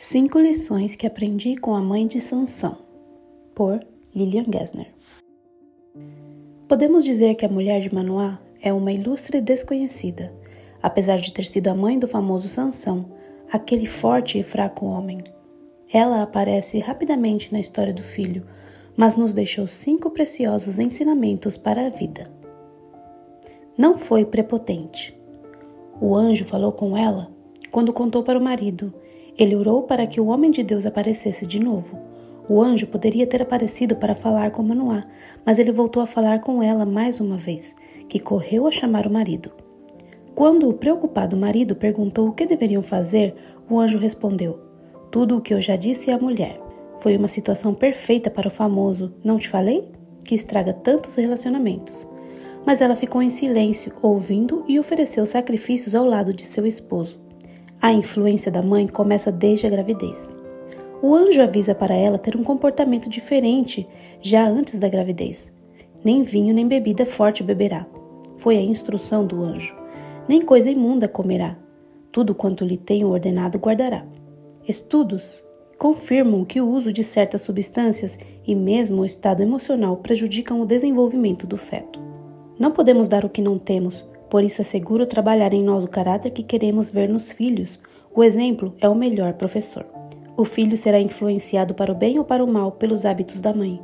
Cinco lições que aprendi com a mãe de Sansão, por Lilian Gessner. Podemos dizer que a mulher de Manoá é uma ilustre desconhecida, apesar de ter sido a mãe do famoso Sansão, aquele forte e fraco homem. Ela aparece rapidamente na história do filho, mas nos deixou cinco preciosos ensinamentos para a vida. Não foi prepotente. O anjo falou com ela quando contou para o marido ele orou para que o homem de Deus aparecesse de novo. O anjo poderia ter aparecido para falar com Manoá, mas ele voltou a falar com ela mais uma vez, que correu a chamar o marido. Quando o preocupado marido perguntou o que deveriam fazer, o anjo respondeu: Tudo o que eu já disse à mulher. Foi uma situação perfeita para o famoso, não te falei? Que estraga tantos relacionamentos. Mas ela ficou em silêncio, ouvindo e ofereceu sacrifícios ao lado de seu esposo. A influência da mãe começa desde a gravidez. O anjo avisa para ela ter um comportamento diferente já antes da gravidez. Nem vinho nem bebida forte beberá. Foi a instrução do anjo. Nem coisa imunda comerá. Tudo quanto lhe tenho ordenado guardará. Estudos confirmam que o uso de certas substâncias e mesmo o estado emocional prejudicam o desenvolvimento do feto. Não podemos dar o que não temos, por isso é seguro trabalhar em nós o caráter que queremos ver nos filhos. O exemplo é o melhor professor. O filho será influenciado para o bem ou para o mal pelos hábitos da mãe.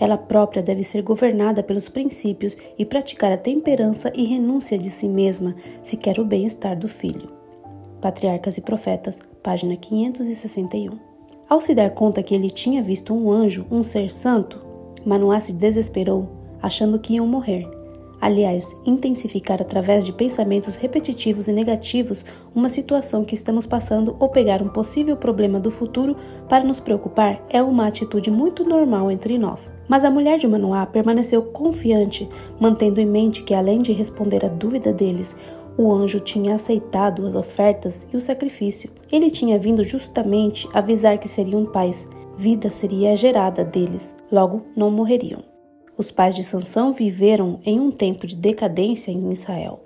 Ela própria deve ser governada pelos princípios e praticar a temperança e renúncia de si mesma se quer o bem-estar do filho. Patriarcas e Profetas, página 561. Ao se dar conta que ele tinha visto um anjo, um ser santo, Manoá se desesperou, achando que iam morrer. Aliás, intensificar através de pensamentos repetitivos e negativos uma situação que estamos passando ou pegar um possível problema do futuro para nos preocupar é uma atitude muito normal entre nós. Mas a mulher de Manoá permaneceu confiante, mantendo em mente que, além de responder à dúvida deles, o anjo tinha aceitado as ofertas e o sacrifício. Ele tinha vindo justamente avisar que seriam pais, vida seria gerada deles, logo não morreriam. Os pais de Sansão viveram em um tempo de decadência em Israel.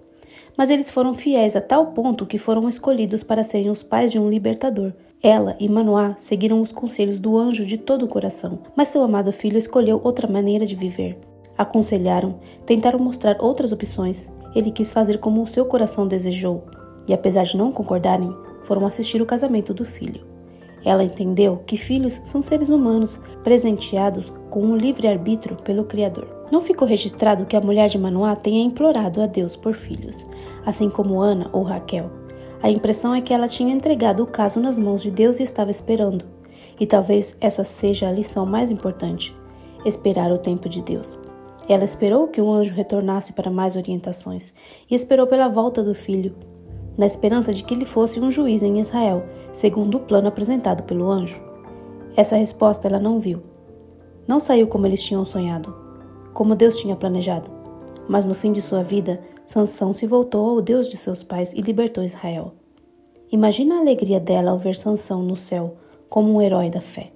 Mas eles foram fiéis a tal ponto que foram escolhidos para serem os pais de um libertador. Ela e Manoá seguiram os conselhos do anjo de todo o coração, mas seu amado filho escolheu outra maneira de viver. Aconselharam, tentaram mostrar outras opções. Ele quis fazer como o seu coração desejou, e apesar de não concordarem, foram assistir o casamento do filho. Ela entendeu que filhos são seres humanos presenteados com um livre-arbítrio pelo Criador. Não ficou registrado que a mulher de Manoá tenha implorado a Deus por filhos, assim como Ana ou Raquel. A impressão é que ela tinha entregado o caso nas mãos de Deus e estava esperando. E talvez essa seja a lição mais importante: esperar o tempo de Deus. Ela esperou que o anjo retornasse para mais orientações e esperou pela volta do filho, na esperança de que ele fosse um juiz em Israel, segundo o plano apresentado pelo anjo. Essa resposta ela não viu. Não saiu como eles tinham sonhado, como Deus tinha planejado. Mas no fim de sua vida, Sansão se voltou ao Deus de seus pais e libertou Israel. Imagina a alegria dela ao ver Sansão no céu como um herói da fé.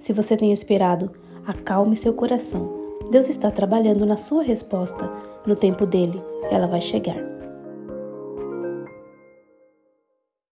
Se você tem esperado, acalme seu coração. Deus está trabalhando na sua resposta. No tempo dele, ela vai chegar.